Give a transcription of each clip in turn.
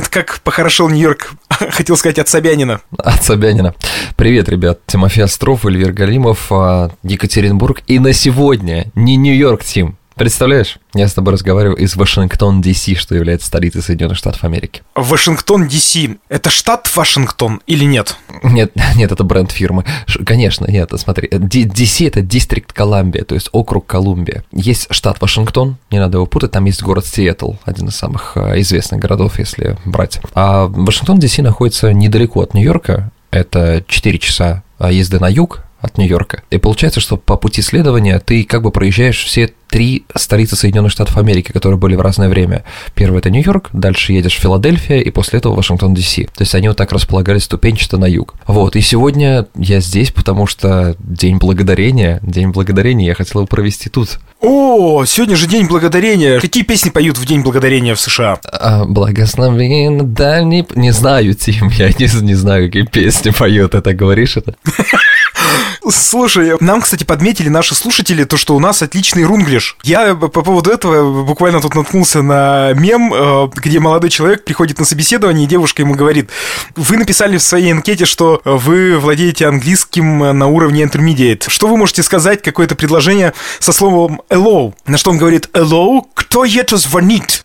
Это как похорошел Нью-Йорк, хотел сказать, от Собянина. От Собянина. Привет, ребят. Тимофей Остров, Эльвир Галимов, а, Екатеринбург. И на сегодня не Нью-Йорк, Тим, Представляешь, я с тобой разговариваю из Вашингтон, Д.С., что является столицей Соединенных Штатов Америки. Вашингтон, Д.С. Это штат Вашингтон или нет? Нет, нет, это бренд фирмы. Ш, конечно, нет, смотри, Д.С. это Дистрикт Колумбия, то есть округ Колумбия. Есть штат Вашингтон, не надо его путать, там есть город Сиэтл, один из самых а, известных городов, если брать. А Вашингтон, Д.С. находится недалеко от Нью-Йорка, это 4 часа а, езды на юг, от Нью-Йорка. И получается, что по пути следования ты как бы проезжаешь все три столицы Соединенных Штатов Америки, которые были в разное время. Первый это Нью-Йорк, дальше едешь в Филадельфия и после этого Вашингтон, Д.С. То есть они вот так располагались ступенчато на юг. Вот, и сегодня я здесь, потому что День Благодарения, День Благодарения я хотел его провести тут. О, сегодня же День Благодарения. Какие песни поют в День Благодарения в США? А, благословен дальний... Не знаю, Тим, я не, не знаю, какие песни поют. Так говоришь это? Слушай, нам, кстати, подметили наши слушатели то, что у нас отличный рунглиш. Я по поводу этого буквально тут наткнулся на мем, э, где молодой человек приходит на собеседование, и девушка ему говорит, вы написали в своей анкете, что вы владеете английским на уровне intermediate. Что вы можете сказать, какое-то предложение со словом hello? На что он говорит, hello? Кто это звонит?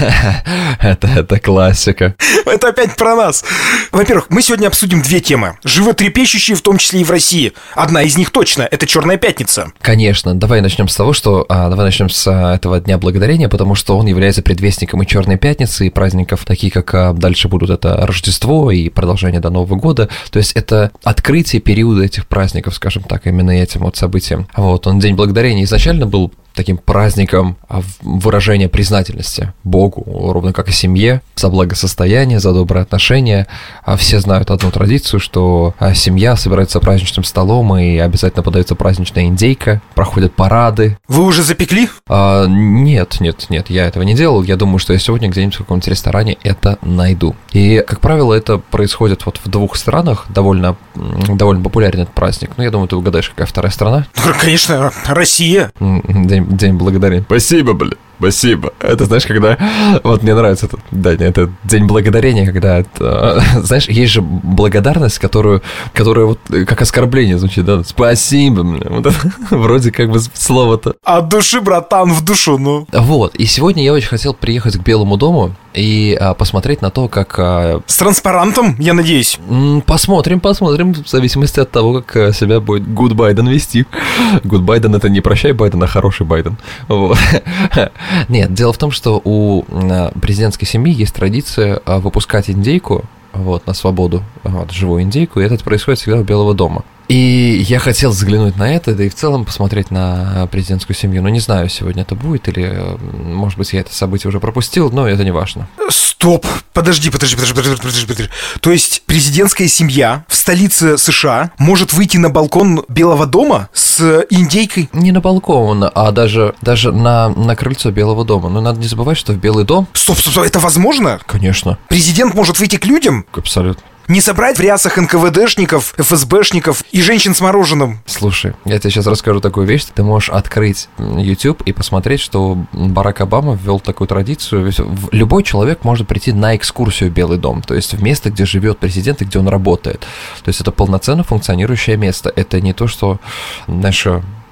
Это, это классика. Это опять про нас. Во-первых, мы сегодня обсудим две темы, животрепещущие в том числе и в России. Одна из них точно – это Черная пятница. Конечно. Давай начнем с того, что а, давай начнем с а, этого дня благодарения, потому что он является предвестником и Черной пятницы, и праздников, такие как а, дальше будут это Рождество и продолжение до Нового года. То есть это открытие периода этих праздников, скажем так, именно этим вот событием. Вот он День благодарения изначально был таким праздником а, выражения признательности Богу, ровно как и семье, за благосостояние, за добрые отношения. А все знают одну традицию, что а, семья собирается праздничным столом и обязательно подается праздничная индейка, проходят парады. Вы уже запекли? А, нет, нет, нет, я этого не делал. Я думаю, что я сегодня где-нибудь в каком-нибудь ресторане это найду. И, как правило, это происходит вот в двух странах, довольно, довольно популярен этот праздник. Ну, я думаю, ты угадаешь, какая вторая страна? Ну, конечно, Россия. День День благодарения. Спасибо, блин. Спасибо. Это знаешь, когда... Вот мне нравится этот день, это День благодарения, когда... Это, знаешь, есть же благодарность, которую, которая вот как оскорбление звучит, да? Спасибо, блин. Вот это, вроде как бы слово-то. От души, братан, в душу, ну. Вот. И сегодня я очень хотел приехать к Белому дому и а, посмотреть на то, как... А... С транспарантом, я надеюсь? Посмотрим, посмотрим, в зависимости от того, как себя будет Гуд Байден вести. Гуд Байден это не прощай Байден, а хороший Байден. Вот. Нет, дело в том, что у а, президентской семьи есть традиция а, выпускать индейку вот, на свободу, вот, живую индейку, и это происходит всегда у Белого дома. И я хотел взглянуть на это, да и в целом посмотреть на президентскую семью. Но не знаю, сегодня это будет или, может быть, я это событие уже пропустил, но это не важно. Стоп! Подожди, подожди, подожди, подожди, подожди, подожди. То есть президентская семья в столице США может выйти на балкон Белого дома с индейкой? Не на балкон, а даже, даже на, на крыльцо Белого дома. Но надо не забывать, что в Белый дом... Стоп, стоп, стоп, это возможно? Конечно. Президент может выйти к людям? Абсолютно. Не собрать в рясах НКВДшников, ФСБшников и женщин с мороженым. Слушай, я тебе сейчас расскажу такую вещь. Ты можешь открыть YouTube и посмотреть, что Барак Обама ввел такую традицию. Любой человек может прийти на экскурсию в Белый дом, то есть в место, где живет президент и где он работает. То есть это полноценно функционирующее место. Это не то, что, знаешь,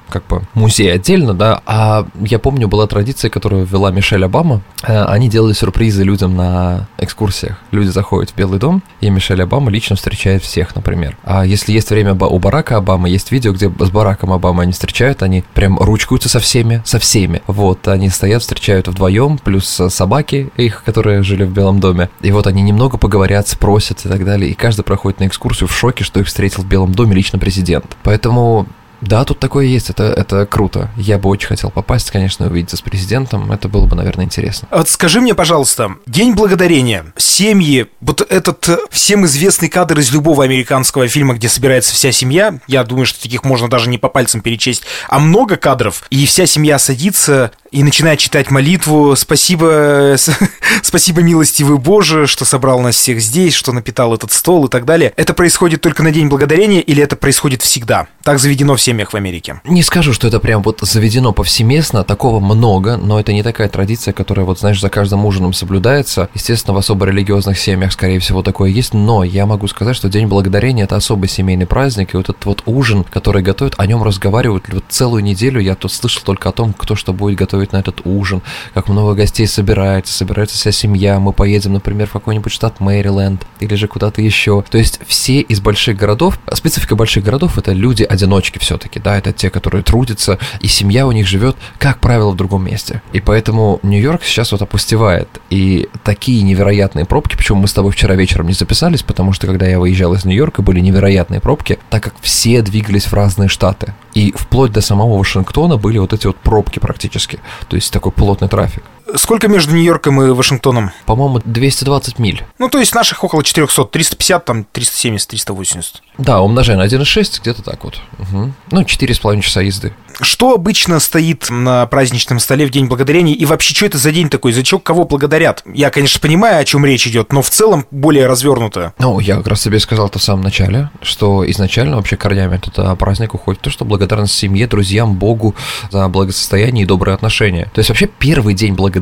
как бы музей отдельно, да, а я помню, была традиция, которую ввела Мишель Обама, э, они делали сюрпризы людям на экскурсиях. Люди заходят в Белый дом, и Мишель Обама лично встречает всех, например. А если есть время у Барака Обамы, есть видео, где с Бараком Обамой они встречают, они прям ручкаются со всеми, со всеми. Вот, они стоят, встречают вдвоем, плюс собаки их, которые жили в Белом доме. И вот они немного поговорят, спросят и так далее, и каждый проходит на экскурсию в шоке, что их встретил в Белом доме лично президент. Поэтому да, тут такое есть, это, это круто. Я бы очень хотел попасть, конечно, увидеться с президентом, это было бы, наверное, интересно. Вот скажи мне, пожалуйста, День Благодарения, семьи, вот этот э, всем известный кадр из любого американского фильма, где собирается вся семья, я думаю, что таких можно даже не по пальцам перечесть, а много кадров, и вся семья садится и начинает читать молитву «Спасибо, спасибо милостивый Боже, что собрал нас всех здесь, что напитал этот стол» и так далее. Это происходит только на День Благодарения или это происходит всегда? Так заведено в семьях в Америке. Не скажу, что это прям вот заведено повсеместно, такого много, но это не такая традиция, которая вот, знаешь, за каждым ужином соблюдается. Естественно, в особо религиозных семьях, скорее всего, такое есть, но я могу сказать, что День Благодарения – это особый семейный праздник, и вот этот вот ужин, который готовят, о нем разговаривают вот целую неделю. Я тут слышал только о том, кто что будет готовить на этот ужин, как много гостей собирается, собирается вся семья, мы поедем, например, в какой-нибудь штат Мэриленд или же куда-то еще. То есть все из больших городов, специфика больших городов – это люди-одиночки все-таки, да, это те, которые трудятся, и семья у них живет, как правило, в другом месте. И поэтому Нью-Йорк сейчас вот опустевает, и такие невероятные пробки, почему мы с тобой вчера вечером не записались, потому что когда я выезжал из Нью-Йорка, были невероятные пробки, так как все двигались в разные штаты. И вплоть до самого Вашингтона были вот эти вот пробки практически, то есть такой плотный трафик. Сколько между Нью-Йорком и Вашингтоном? По-моему, 220 миль. Ну, то есть наших около 400, 350, там 370, 380. Да, умножая на 1,6, где-то так вот. Угу. Ну, 4,5 часа езды. Что обычно стоит на праздничном столе в День Благодарения? И вообще, что это за день такой? За что кого благодарят? Я, конечно, понимаю, о чем речь идет, но в целом более развернуто. Ну, я как раз тебе сказал это в самом начале, что изначально вообще корнями этот праздник уходит то, что благодарность семье, друзьям, Богу за благосостояние и добрые отношения. То есть вообще первый день благодарения,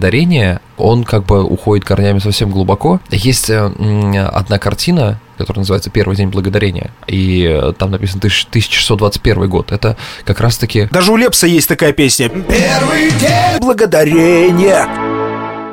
он как бы уходит корнями совсем глубоко. Есть одна картина, который называется «Первый день благодарения». И э, там написано 1621 год. Это как раз-таки... Даже у Лепса есть такая песня. «Первый день благодарения».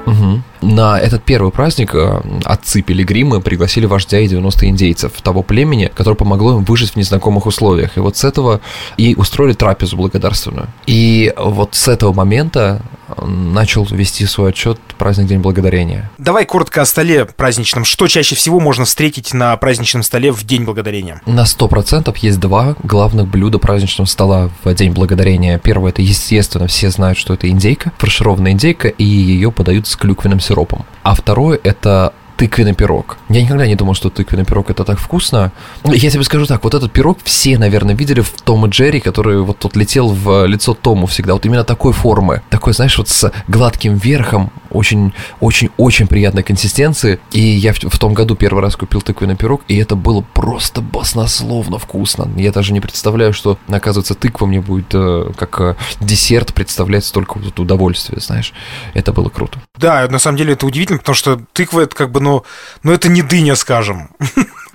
Угу. На этот первый праздник э, отцы Пилигримы пригласили вождя и 90 индейцев того племени, которое помогло им выжить в незнакомых условиях. И вот с этого и устроили трапезу благодарственную. И вот с этого момента начал вести свой отчет праздник День Благодарения. Давай коротко о столе праздничном. Что чаще всего можно встретить на праздничном столе в День Благодарения? На 100% есть два главных блюда праздничного стола в День Благодарения. Первое, это, естественно, все знают, что это индейка, фаршированная индейка, и ее подают с клюквенным сиропом. А второе, это тыквенный пирог. Я никогда не думал, что тыквенный пирог это так вкусно. Я тебе скажу так, вот этот пирог все, наверное, видели в Том и Джерри, который вот тот летел в лицо Тому всегда. Вот именно такой формы. Такой, знаешь, вот с гладким верхом, очень, очень, очень приятной консистенции. И я в, в том году первый раз купил тыквенный пирог, и это было просто баснословно вкусно. Я даже не представляю, что, оказывается, тыква мне будет э, как э, десерт представлять столько вот удовольствия, знаешь. Это было круто. Да, на самом деле это удивительно, потому что тыква это как бы, ну, ну это не дыня, скажем.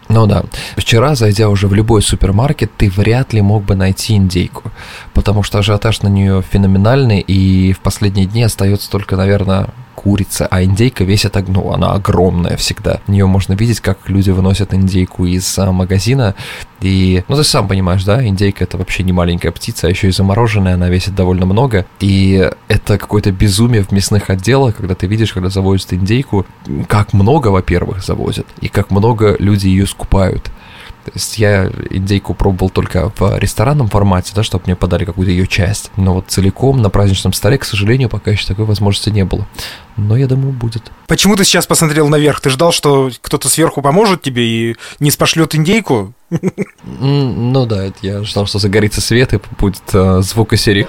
Ну да. Вчера, зайдя уже в любой супермаркет, ты вряд ли мог бы найти индейку, потому что ажиотаж на нее феноменальный, и в последние дни остается только, наверное, курица, а индейка весит, ну, она огромная всегда. В нее можно видеть, как люди выносят индейку из а, магазина, и, ну, ты сам понимаешь, да, индейка это вообще не маленькая птица, а еще и замороженная, она весит довольно много, и это какое-то безумие в мясных отделах, когда ты видишь, когда завозят индейку, как много, во-первых, завозят, и как много люди ее скупают. То есть я индейку пробовал только в ресторанном формате, да, чтобы мне подали какую-то ее часть. Но вот целиком на праздничном столе, к сожалению, пока еще такой возможности не было. Но я думаю, будет. Почему ты сейчас посмотрел наверх? Ты ждал, что кто-то сверху поможет тебе и не спошлет индейку? Ну да, я ждал, что загорится свет и будет э, звук из серии.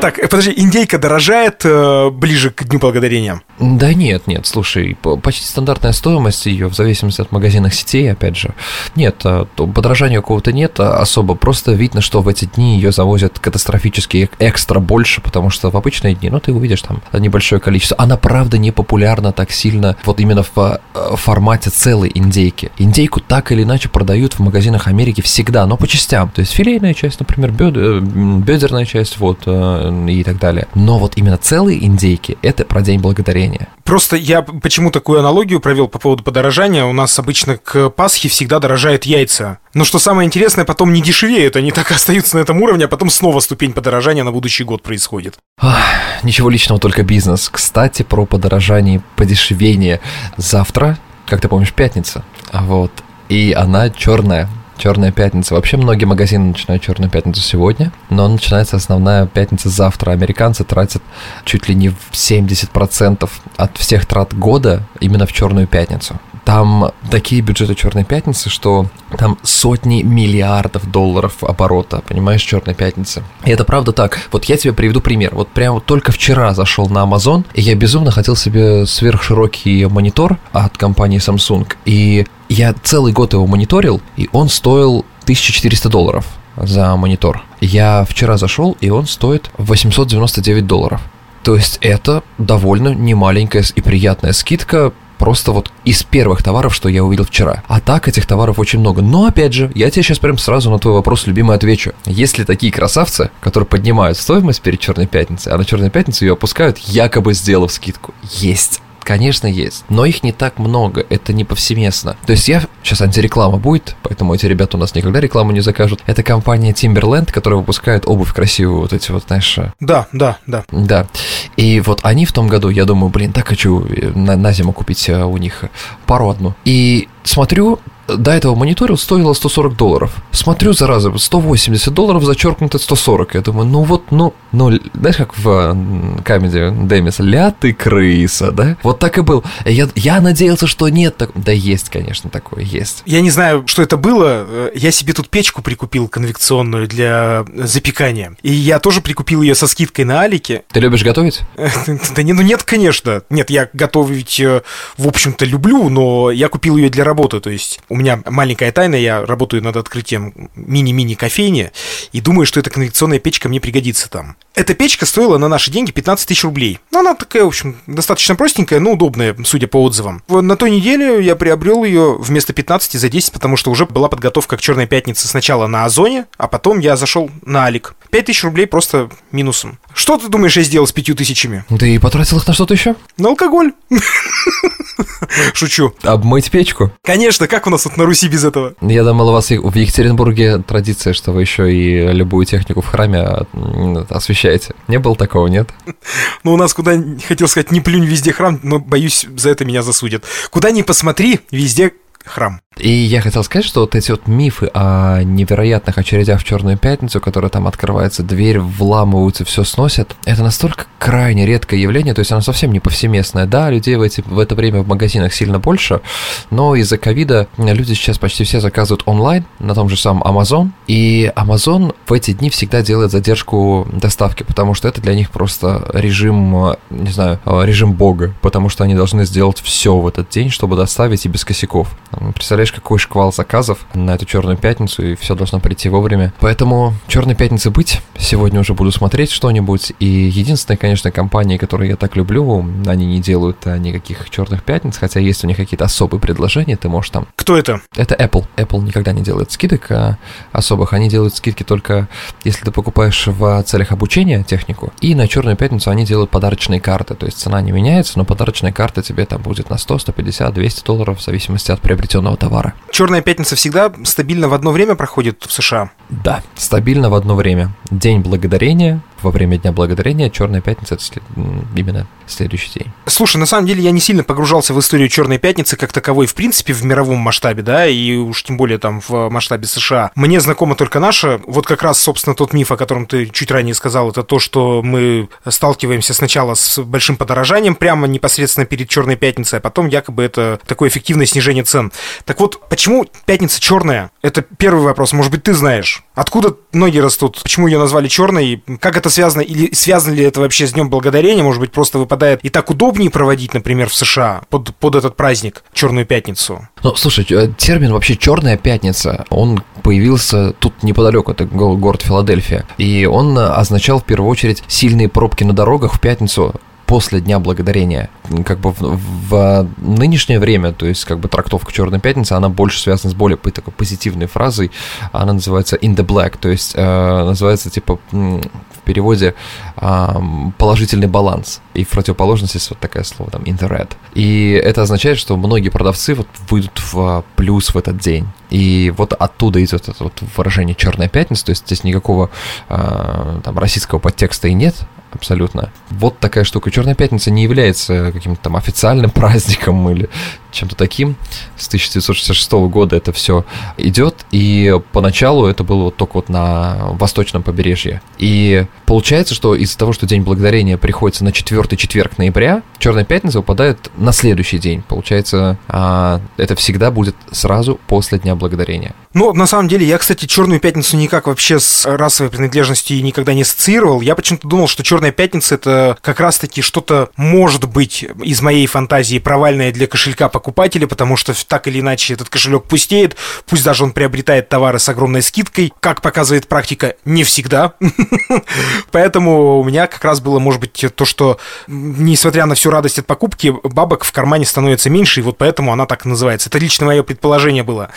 Так, э, подожди, индейка дорожает э, ближе к Дню Благодарения? Да нет, нет, слушай, почти стандартная стоимость ее, в зависимости от магазинных сетей, опять же. Нет, а, подорожания какого-то нет а особо, просто видно, что в эти дни ее завозят катастрофически экстра больше, потому что в обычные дни, ну, ты увидишь там небольшое количество. Она, правда, не популярна так сильно вот именно в э, формате целой индейки. Индейку так или иначе продают в магазинах Америки всегда, но по частям. То есть филейная часть, например, бедерная часть, вот, и так далее. Но вот именно целые индейки – это про День Благодарения. Просто я почему такую аналогию провел по поводу подорожания. У нас обычно к Пасхе всегда дорожают яйца. Но что самое интересное, потом не дешевеют, они так и остаются на этом уровне, а потом снова ступень подорожания на будущий год происходит. Ах, ничего личного, только бизнес. Кстати, про подорожание и подешевение. Завтра, как ты помнишь, пятница. Вот. И она черная. Черная пятница. Вообще многие магазины начинают Черную пятницу сегодня, но начинается основная пятница завтра. Американцы тратят чуть ли не в 70% от всех трат года именно в Черную пятницу. Там такие бюджеты Черной пятницы, что там сотни миллиардов долларов оборота, понимаешь, Черной пятницы. И это правда так. Вот я тебе приведу пример. Вот прямо только вчера зашел на Amazon, и я безумно хотел себе сверхширокий монитор от компании Samsung. И Я целый год его мониторил, и он стоил 1400 долларов за монитор. Я вчера зашел, и он стоит 899 долларов. То есть это довольно немаленькая и приятная скидка просто вот из первых товаров, что я увидел вчера. А так этих товаров очень много. Но опять же, я тебе сейчас прям сразу на твой вопрос любимый отвечу. Есть ли такие красавцы, которые поднимают стоимость перед Черной Пятницей, а на Черной Пятнице ее опускают, якобы сделав скидку? Есть. Конечно, есть. Но их не так много, это не повсеместно. То есть я... Сейчас антиреклама будет, поэтому эти ребята у нас никогда рекламу не закажут. Это компания Timberland, которая выпускает обувь красивую, вот эти вот, знаешь... Э, да, да, да. Да. И вот они в том году, я думаю, блин, так хочу э, на, на зиму купить э, у них пару одну. И смотрю, до этого мониторил, стоило 140 долларов. Смотрю, зараза, 180 долларов зачеркнуто 140. Я думаю, ну вот, ну, ну, знаешь, как в камеди Демиса, ля ты крыса, да? Вот так и был. Я, я надеялся, что нет. Так... Да есть, конечно, такое, есть. Я не знаю, что это было. Я себе тут печку прикупил конвекционную для запекания. И я тоже прикупил ее со скидкой на Алике. Ты любишь готовить? Да не, ну нет, конечно. Нет, я готовить, э, в общем-то, люблю, но я купил ее для работы. То есть у меня маленькая тайна, я работаю над открытием мини-мини кофейни, и думаю, что эта конвекционная печка мне пригодится там. Эта печка стоила на наши деньги 15 тысяч рублей. Ну, она такая, в общем, достаточно простенькая, но удобная, судя по отзывам. На той неделе я приобрел ее вместо 15 за 10, потому что уже была подготовка к Черной пятнице сначала на Озоне, а потом я зашел на Алик. 5 тысяч рублей просто минусом. Что ты думаешь, я сделал с пятью тысячами? Ты потратил их на что-то еще? На алкоголь. Шучу. Обмыть печку? Конечно, как у нас тут на Руси без этого? Я думал, у вас в Екатеринбурге традиция, что вы еще и любую технику в храме освещаете. Не было такого, нет? Ну, у нас куда, хотел сказать, не плюнь везде храм, но боюсь, за это меня засудят. Куда ни посмотри, везде храм. И я хотел сказать, что вот эти вот мифы о невероятных очередях в Черную пятницу, которые там открывается дверь, вламываются, все сносят, это настолько крайне редкое явление, то есть оно совсем не повсеместное. Да, людей в, эти, в это время в магазинах сильно больше, но из-за ковида люди сейчас почти все заказывают онлайн на том же самом Amazon, и Amazon в эти дни всегда делает задержку доставки, потому что это для них просто режим, не знаю, режим бога, потому что они должны сделать все в этот день, чтобы доставить и без косяков. Представляешь, представляешь, какой шквал заказов на эту черную пятницу, и все должно прийти вовремя. Поэтому черной пятницы быть. Сегодня уже буду смотреть что-нибудь. И единственная, конечно, компания, которую я так люблю, они не делают а, никаких черных пятниц, хотя есть у них какие-то особые предложения, ты можешь там. Кто это? Это Apple. Apple никогда не делает скидок а, особых. Они делают скидки только если ты покупаешь в целях обучения технику. И на черную пятницу они делают подарочные карты. То есть цена не меняется, но подарочная карта тебе там будет на 100, 150, 200 долларов в зависимости от приобретенного товара. Черная пятница всегда стабильно в одно время проходит в США? Да, стабильно в одно время. День благодарения, во время Дня Благодарения, Черная Пятница это след... именно следующий день. Слушай, на самом деле я не сильно погружался в историю Черной Пятницы как таковой, в принципе, в мировом масштабе, да, и уж тем более там в масштабе США. Мне знакома только наша. Вот как раз, собственно, тот миф, о котором ты чуть ранее сказал, это то, что мы сталкиваемся сначала с большим подорожанием прямо непосредственно перед Черной Пятницей, а потом якобы это такое эффективное снижение цен. Так вот, почему Пятница черная? Это первый вопрос. Может быть, ты знаешь. Откуда ноги растут? Почему ее назвали черной? Как это связано? Или связано ли это вообще с Днем Благодарения? Может быть, просто выпадает и так удобнее проводить, например, в США под, под этот праздник, Черную Пятницу? Ну, слушай, э, термин вообще Черная Пятница, он появился тут неподалеку, это город Филадельфия. И он означал в первую очередь сильные пробки на дорогах в пятницу после Дня Благодарения. Как бы в, в нынешнее время, то есть как бы трактовка Черной Пятницы, она больше связана с более такой позитивной фразой. Она называется in the black, то есть э, называется типа в переводе э, положительный баланс. И в противоположности есть вот такое слово там in the red. И это означает, что многие продавцы вот выйдут в плюс в этот день. И вот оттуда идет это вот выражение Черная пятница, то есть здесь никакого э, там российского подтекста и нет, абсолютно. Вот такая штука. Черная пятница не является каким-то там официальным праздником или чем-то таким. С 1966 года это все идет, и поначалу это было вот только вот на восточном побережье. И получается, что из-за того, что День Благодарения приходится на четвертый четверг ноября, Черная пятница выпадает на следующий день. Получается, а, это всегда будет сразу после Дня Благодарения. Ну, на самом деле, я, кстати, Черную пятницу никак вообще с расовой принадлежностью никогда не ассоциировал. Я почему-то думал, что Черная пятница это как раз-таки что-то может быть из моей фантазии провальное для кошелька по покупателя, потому что так или иначе этот кошелек пустеет, пусть даже он приобретает товары с огромной скидкой, как показывает практика, не всегда. Поэтому у меня как раз было, может быть, то, что несмотря на всю радость от покупки, бабок в кармане становится меньше, и вот поэтому она так называется. Это лично мое предположение было.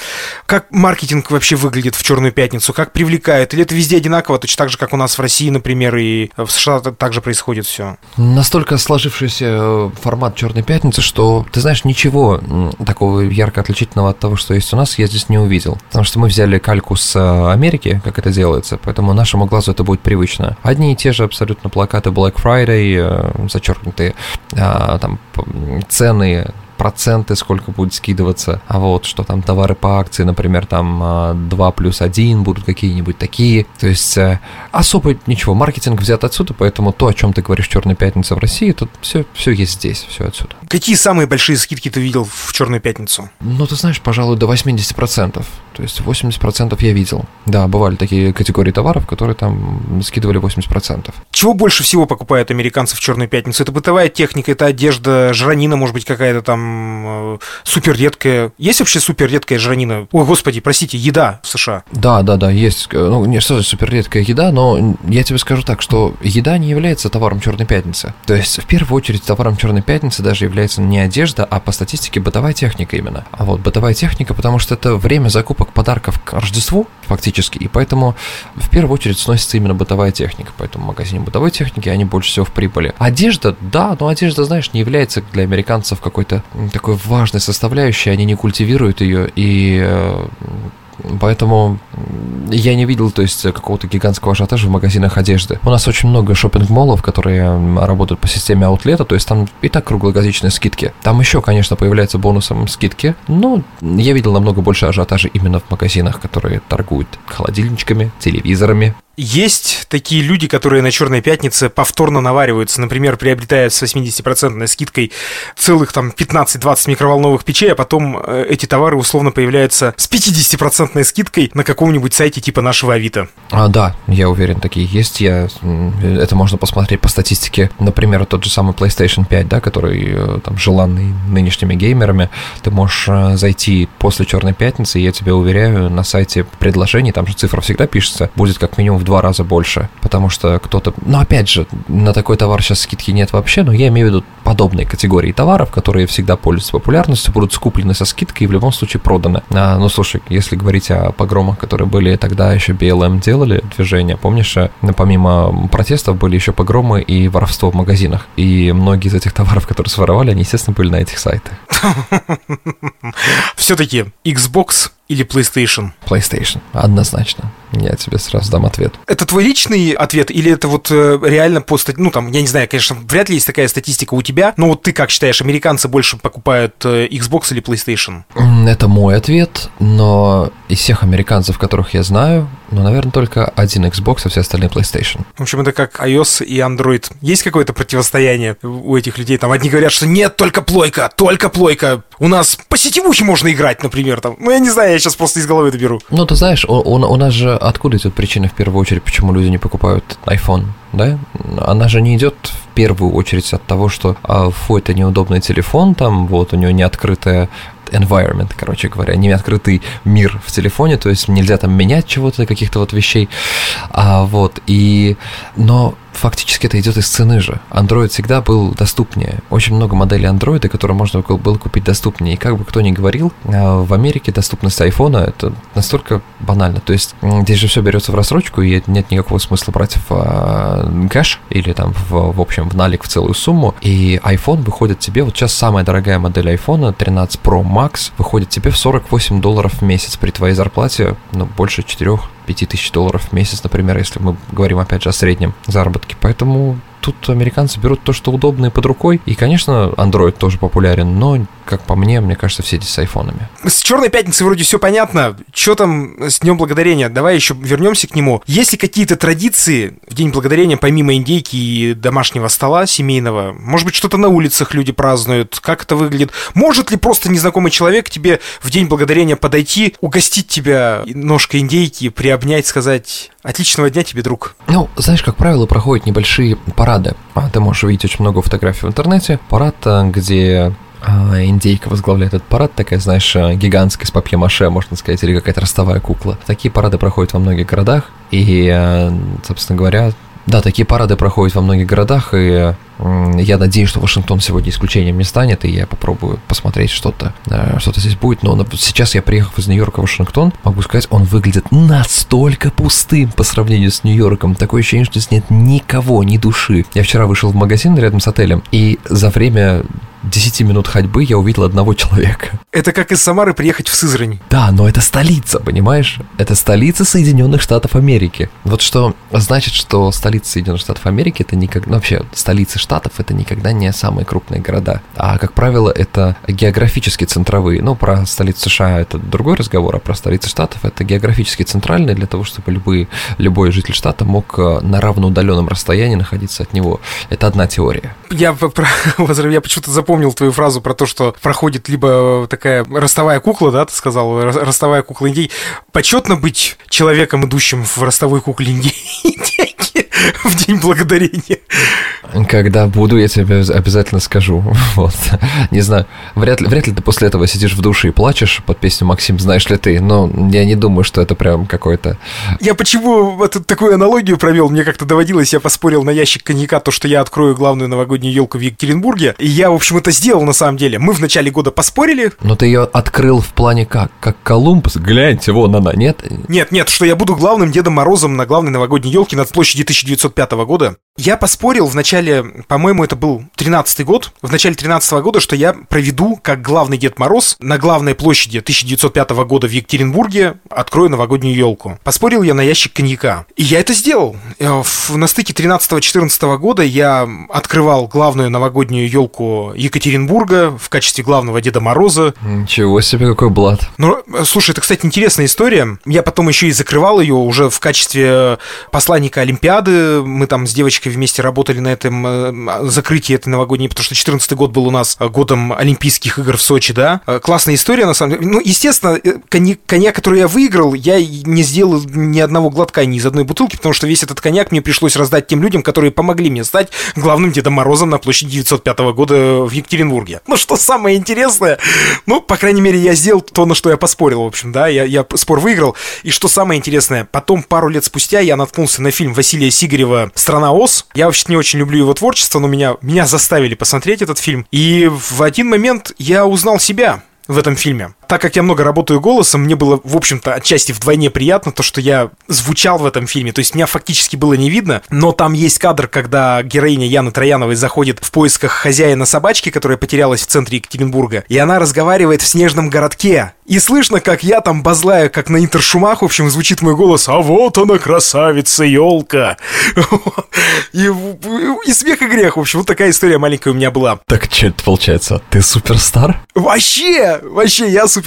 Как маркетинг вообще выглядит в Черную пятницу? Как привлекает? Или это везде одинаково, точно так же, как у нас в России, например, и в США также происходит все? Настолько сложившийся э, формат Черной пятницы, что ты знаешь, ничего такого ярко отличительного от того, что есть у нас, я здесь не увидел. Потому что мы взяли кальку с э, Америки, как это делается, поэтому нашему глазу это будет привычно. Одни и те же абсолютно плакаты Black Friday, э, зачеркнутые а, там цены проценты, сколько будет скидываться, а вот что там товары по акции, например, там 2 а, плюс 1 будут какие-нибудь такие. То есть э, особо ничего, маркетинг взят отсюда, поэтому то, о чем ты говоришь Черная пятница в России, тут все, все есть здесь, все отсюда. Какие самые большие скидки ты видел в Черную пятницу? Ну, ты знаешь, пожалуй, до 80%. То есть 80% я видел. Да, бывали такие категории товаров, которые там скидывали 80%. Чего больше всего покупают американцы в Черную пятницу? Это бытовая техника, это одежда, жранина, может быть, какая-то там э, супер редкая. Есть вообще супер редкая жранина? Ой, господи, простите, еда в США. Да, да, да, есть. Ну, не что супер редкая еда, но я тебе скажу так, что еда не является товаром Черной пятницы. То есть, в первую очередь, товаром Черной пятницы даже является не одежда, а по статистике бытовая техника именно. А вот бытовая техника, потому что это время закупок подарков к Рождеству фактически, и поэтому в первую очередь сносится именно бытовая техника, поэтому в магазине бытовой техники они больше всего в прибыли. Одежда, да, но одежда, знаешь, не является для американцев какой-то такой важной составляющей, они не культивируют ее, и э, Поэтому я не видел, то есть, какого-то гигантского ажиотажа в магазинах одежды. У нас очень много шопинг-молов, которые работают по системе аутлета, то есть там и так круглогодичные скидки. Там еще, конечно, появляются бонусом скидки, но я видел намного больше ажиотажа именно в магазинах, которые торгуют холодильничками, телевизорами, есть такие люди, которые на Черной пятнице повторно навариваются, например, приобретают с 80% скидкой целых там 15-20 микроволновых печей, а потом э, эти товары условно появляются с 50% скидкой на каком-нибудь сайте типа нашего Авито. А, да, я уверен, такие есть. Я, это можно посмотреть по статистике. Например, тот же самый PlayStation 5, да, который э, там желанный нынешними геймерами. Ты можешь э, зайти после Черной пятницы, я тебе уверяю, на сайте предложений, там же цифра всегда пишется, будет как минимум в два раза больше, потому что кто-то... Ну, опять же, на такой товар сейчас скидки нет вообще, но я имею в виду подобные категории товаров, которые всегда пользуются популярностью, будут скуплены со скидкой и в любом случае проданы. А, ну, слушай, если говорить о погромах, которые были тогда еще BLM делали движение, помнишь, э, помимо протестов были еще погромы и воровство в магазинах. И многие из этих товаров, которые своровали, они, естественно, были на этих сайтах. Все-таки Xbox или PlayStation? PlayStation, однозначно. Я тебе сразу дам ответ. Это твой личный ответ или это вот э, реально по стати... Ну, там, я не знаю, конечно, вряд ли есть такая статистика у тебя, но вот ты как считаешь, американцы больше покупают э, Xbox или PlayStation? Это мой ответ, но из всех американцев, которых я знаю, ну, наверное, только один Xbox, а все остальные PlayStation. В общем, это как iOS и Android. Есть какое-то противостояние у этих людей? Там одни говорят, что нет, только плойка, только плойка. У нас по сетевухе можно играть, например. Там. Ну, я не знаю, я сейчас просто из головы доберу. Ну, ты знаешь, у, у, у нас же откуда идет причина в первую очередь, почему люди не покупают iPhone? да, она же не идет в первую очередь от того, что а, фу, это неудобный телефон, там вот у него не открытая environment, короче говоря, не открытый мир в телефоне, то есть нельзя там менять чего-то, каких-то вот вещей, а, вот, и, но фактически это идет из цены же. Android всегда был доступнее. Очень много моделей Android, которые можно было купить доступнее. И как бы кто ни говорил, а, в Америке доступность iPhone это настолько банально. То есть здесь же все берется в рассрочку, и нет никакого смысла брать в а, кэш или там в, в общем в налик в целую сумму. И iPhone выходит тебе, вот сейчас самая дорогая модель iPhone 13 Pro Max выходит тебе в 48 долларов в месяц при твоей зарплате, ну, больше 4 5000 долларов в месяц, например, если мы говорим опять же о среднем заработке. Поэтому тут американцы берут то, что удобно и под рукой. И, конечно, Android тоже популярен, но, как по мне, мне кажется, все здесь с айфонами. С Черной пятницы вроде все понятно. Что там с Днем Благодарения? Давай еще вернемся к нему. Есть ли какие-то традиции в День Благодарения, помимо индейки и домашнего стола семейного? Может быть, что-то на улицах люди празднуют? Как это выглядит? Может ли просто незнакомый человек тебе в День Благодарения подойти, угостить тебя ножкой индейки, приобнять, сказать «Отличного дня тебе, друг»? Ну, знаешь, как правило, проходят небольшие парады. А, ты можешь увидеть очень много фотографий в интернете. Парад, э, где а, индейка возглавляет этот парад, такая, знаешь, э, гигантская с папье-маше, можно сказать, или какая-то ростовая кукла. Такие парады проходят во многих городах, и, э, собственно говоря, да, такие парады проходят во многих городах, и я надеюсь, что Вашингтон сегодня исключением не станет, и я попробую посмотреть что-то, э, что-то здесь будет. Но сейчас я приехав из Нью-Йорка в Вашингтон, могу сказать, он выглядит настолько пустым по сравнению с Нью-Йорком. Такое ощущение, что здесь нет никого, ни души. Я вчера вышел в магазин рядом с отелем, и за время 10 минут ходьбы я увидел одного человека. Это как из Самары приехать в Сызрань. Да, но это столица, понимаешь? Это столица Соединенных Штатов Америки. Вот что значит, что столица Соединенных Штатов Америки это никогда... Ну, вообще, столицы штатов это никогда не самые крупные города. А, как правило, это географически центровые. Ну, про столицу США это другой разговор, а про столицы штатов это географически центральные для того, чтобы любые, любой житель штата мог э, на равноудаленном расстоянии находиться от него. Это одна теория. Я, я почему-то запомнил запомнил твою фразу про то, что проходит либо такая ростовая кукла, да, ты сказал, ростовая кукла индей. Почетно быть человеком, идущим в ростовой кукле индейки в День Благодарения. Когда буду, я тебе обязательно скажу. Вот. Не знаю, вряд ли, вряд ли ты после этого сидишь в душе и плачешь под песню «Максим, знаешь ли ты?» Но я не думаю, что это прям какой-то... Я почему вот такую аналогию провел? Мне как-то доводилось, я поспорил на ящик коньяка, то, что я открою главную новогоднюю елку в Екатеринбурге. И я, в общем, это сделал на самом деле. Мы в начале года поспорили. Но ты ее открыл в плане как? Как Колумбус? Гляньте, вон она, нет? Нет, нет, что я буду главным Дедом Морозом на главной новогодней елке над площади 1905 года. Я поспорил в начале, по-моему, это был 13-й год, в начале 13 -го года, что я проведу как главный Дед Мороз на главной площади 1905 года в Екатеринбурге, открою новогоднюю елку. Поспорил я на ящик коньяка. И я это сделал. Э, на стыке 13-14 года я открывал главную новогоднюю елку Екатеринбурга в качестве главного Деда Мороза. Ничего себе, какой блат. Ну, э, слушай, это, кстати, интересная история. Я потом еще и закрывал ее уже в качестве посланника Олимпиады. Мы там с девочкой девочкой вместе работали на этом э, закрытии этой новогодней, потому что 14 год был у нас э, годом Олимпийских игр в Сочи, да. Э, классная история, на самом деле. Ну, естественно, коньяк, коньяк, который я выиграл, я не сделал ни одного глотка ни из одной бутылки, потому что весь этот коньяк мне пришлось раздать тем людям, которые помогли мне стать главным Дедом Морозом на площади 905 года в Екатеринбурге. Ну, что самое интересное, ну, по крайней мере, я сделал то, на что я поспорил, в общем, да, я, я спор выиграл. И что самое интересное, потом, пару лет спустя, я наткнулся на фильм Василия Сигарева «Страна Оз», я вообще не очень люблю его творчество, но меня, меня заставили посмотреть этот фильм. И в один момент я узнал себя в этом фильме. Так как я много работаю голосом, мне было, в общем-то, отчасти вдвойне приятно то, что я звучал в этом фильме. То есть меня фактически было не видно, но там есть кадр, когда героиня Яны Трояновой заходит в поисках хозяина собачки, которая потерялась в центре Екатеринбурга, и она разговаривает в снежном городке. И слышно, как я там базлаю, как на интершумах, в общем, звучит мой голос «А вот она, красавица, елка!» и, и смех и грех, в общем, вот такая история маленькая у меня была. Так что это получается? Ты суперстар? Вообще! Вообще, я суперстар.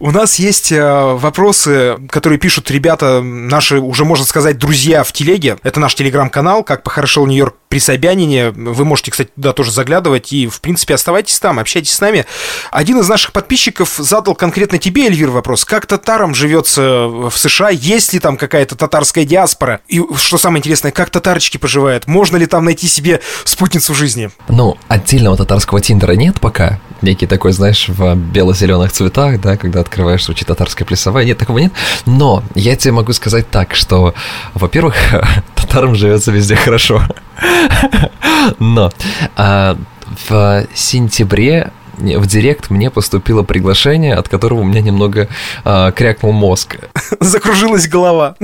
У нас есть э, вопросы, которые пишут ребята, наши, уже можно сказать, друзья в телеге. Это наш телеграм-канал, как похорошел Нью-Йорк при Собянине. Вы можете, кстати, туда тоже заглядывать и, в принципе, оставайтесь там, общайтесь с нами. Один из наших подписчиков задал конкретно тебе, Эльвир, вопрос. Как татарам живется в США? Есть ли там какая-то татарская диаспора? И, что самое интересное, как татарочки поживают? Можно ли там найти себе спутницу жизни? Ну, отдельного татарского тиндера нет пока. Некий такой, знаешь, в бело-зеленых цветах, да, когда открываешь случай татарская плясовая. Нет, такого нет. Но я тебе могу сказать так, что, во-первых, татарам живется везде хорошо. Но а, в сентябре в директ мне поступило приглашение, от которого у меня немного э, крякнул мозг. Закружилась голова.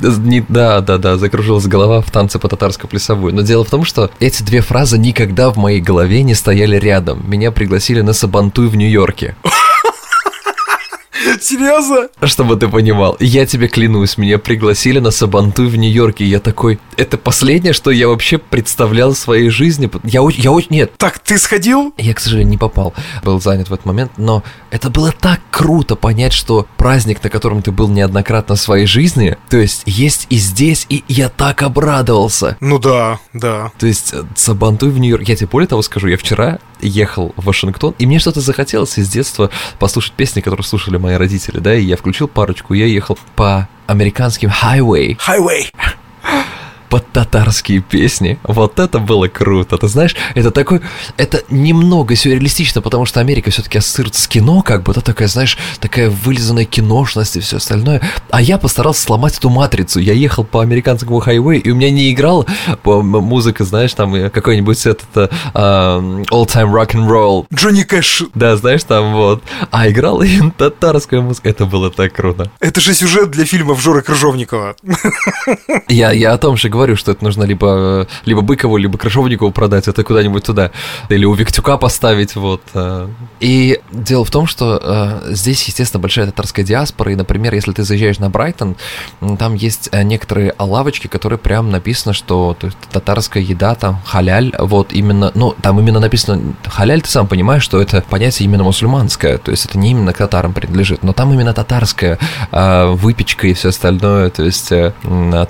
Не, да, да, да, закружилась голова в танце по татарско-плясовую. Но дело в том, что эти две фразы никогда в моей голове не стояли рядом. Меня пригласили на Сабантуй в Нью-Йорке. Серьезно? Чтобы ты понимал, я тебе клянусь, меня пригласили на Сабантуй в Нью-Йорке, я такой, это последнее, что я вообще представлял в своей жизни. Я очень, я очень, нет. Так, ты сходил? Я, к сожалению, не попал, был занят в этот момент, но это было так круто понять, что праздник, на котором ты был неоднократно в своей жизни, то есть есть и здесь, и я так обрадовался. Ну да, да. То есть э, Сабантуй в Нью-Йорке, я тебе более того скажу, я вчера ехал в Вашингтон, и мне что-то захотелось из детства послушать песни, которые слушали мои родители, да, и я включил парочку, я ехал по американским highway. Highway. Под татарские песни. Вот это было круто. Ты знаешь, это такой... Это немного сюрреалистично, потому что Америка все-таки ассоциируется с кино, как бы, это такая, знаешь, такая вылизанная киношность и все остальное. А я постарался сломать эту матрицу. Я ехал по американскому хайвею, и у меня не играл музыка, знаешь, там какой-нибудь этот uh, all-time rock and roll. Джонни Кэш. Да, знаешь, там вот. А играла им татарская музыка. Это было так круто. Это же сюжет для фильмов Жоры Крыжовникова. Я, я о том же говорю, что это нужно либо, либо Быкову, либо Крыжовникову продать, это куда-нибудь туда. Или у Виктюка поставить, вот. Э. И дело в том, что э, здесь, естественно, большая татарская диаспора, и, например, если ты заезжаешь на Брайтон, там есть э, некоторые лавочки, которые прям написано, что то есть, татарская еда, там, халяль, вот именно, ну, там именно написано халяль, ты сам понимаешь, что это понятие именно мусульманское, то есть это не именно к татарам принадлежит, но там именно татарская выпечка и все остальное, то есть э,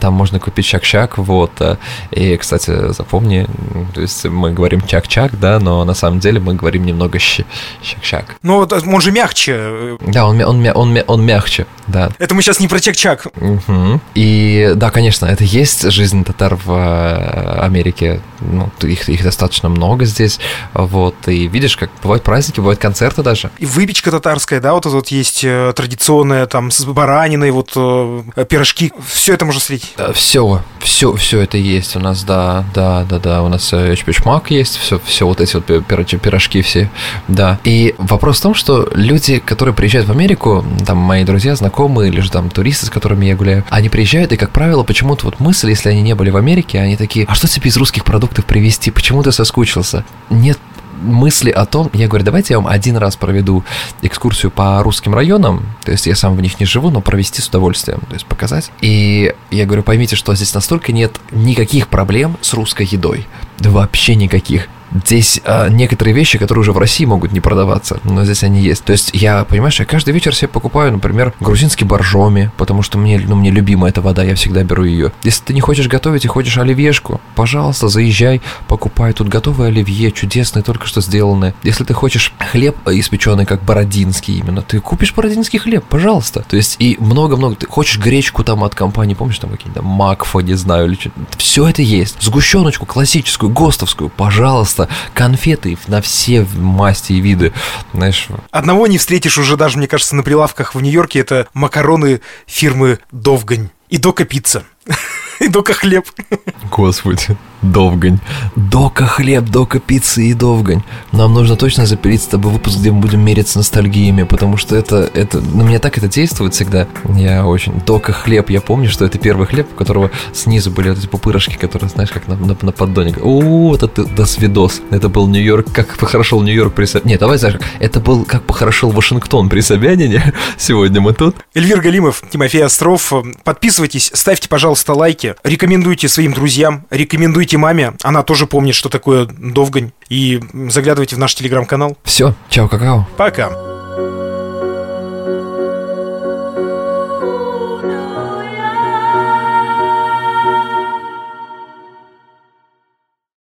там можно купить чак-чак, вот, э, и, кстати, запомни, то есть мы говорим чак-чак, да, но на самом деле мы говорим немного чак-чак. Ну, он же мягче. Да, он, он, он, он мягче, да. Это мы сейчас не про чак-чак. Угу. И, да, конечно, это есть жизнь татар в э, Америке, ну, их, их достаточно много здесь, вот, и видишь, как бывают праздники, бывают концерты даже. И выпечка татарская, да, вот это вот есть э, традиционная, там, с бараниной, вот, э, пирожки, все это можно встретить? Все, все, все это есть у нас, да, да, да, да, у нас эчпечмак есть, все, все вот эти вот пирожки все, да. И вопрос в том, что люди, которые приезжают в Америку, там, мои друзья, знакомые, или же там туристы, с которыми я гуляю, они приезжают, и, как правило, почему-то вот мысль, если они не были в Америке, они такие, а что тебе из русских продуктов привезти? Почему ты соскучился? Нет мысли о том, я говорю, давайте я вам один раз проведу экскурсию по русским районам, то есть я сам в них не живу, но провести с удовольствием, то есть показать. И я говорю, поймите, что здесь настолько нет никаких проблем с русской едой, вообще никаких. Здесь а, некоторые вещи, которые уже в России могут не продаваться, но здесь они есть. То есть я, понимаешь, я каждый вечер себе покупаю, например, грузинский боржоми, потому что мне, ну, мне любима эта вода, я всегда беру ее. Если ты не хочешь готовить и хочешь оливьешку, пожалуйста, заезжай, покупай. Тут готовые оливье, чудесные, только что сделанные. Если ты хочешь хлеб испеченный, как бородинский именно, ты купишь бородинский хлеб, пожалуйста. То есть и много-много, ты хочешь гречку там от компании, помнишь, там какие-то Макфа, не знаю, или что все это есть. Сгущеночку классическую, ГОСТовскую, пожалуйста, просто конфеты на все масти и виды, знаешь. Одного не встретишь уже даже, мне кажется, на прилавках в Нью-Йорке, это макароны фирмы Довгань и Дока Пицца. И Дока хлеб. Господи. Довгань. Дока хлеб, дока пиццы и Довгань. Нам нужно точно запилить с тобой выпуск, где мы будем мериться ностальгиями, потому что это, это, на меня так это действует всегда. Я очень... Дока хлеб, я помню, что это первый хлеб, у которого снизу были вот эти пупырышки, которые, знаешь, как на, на, на поддоне. О, это ты, до свидос. Это был Нью-Йорк, как похорошел Нью-Йорк при. Нет, давай, знаешь, это был как похорошел Вашингтон при Собянине. Сегодня мы тут. Эльвир Галимов, Тимофей Остров. Подписывайтесь, ставьте, пожалуйста, лайки, рекомендуйте своим друзьям, рекомендуйте Напомните маме, она тоже помнит, что такое Довгань. И заглядывайте в наш телеграм-канал. Все, чао, какао. Пока.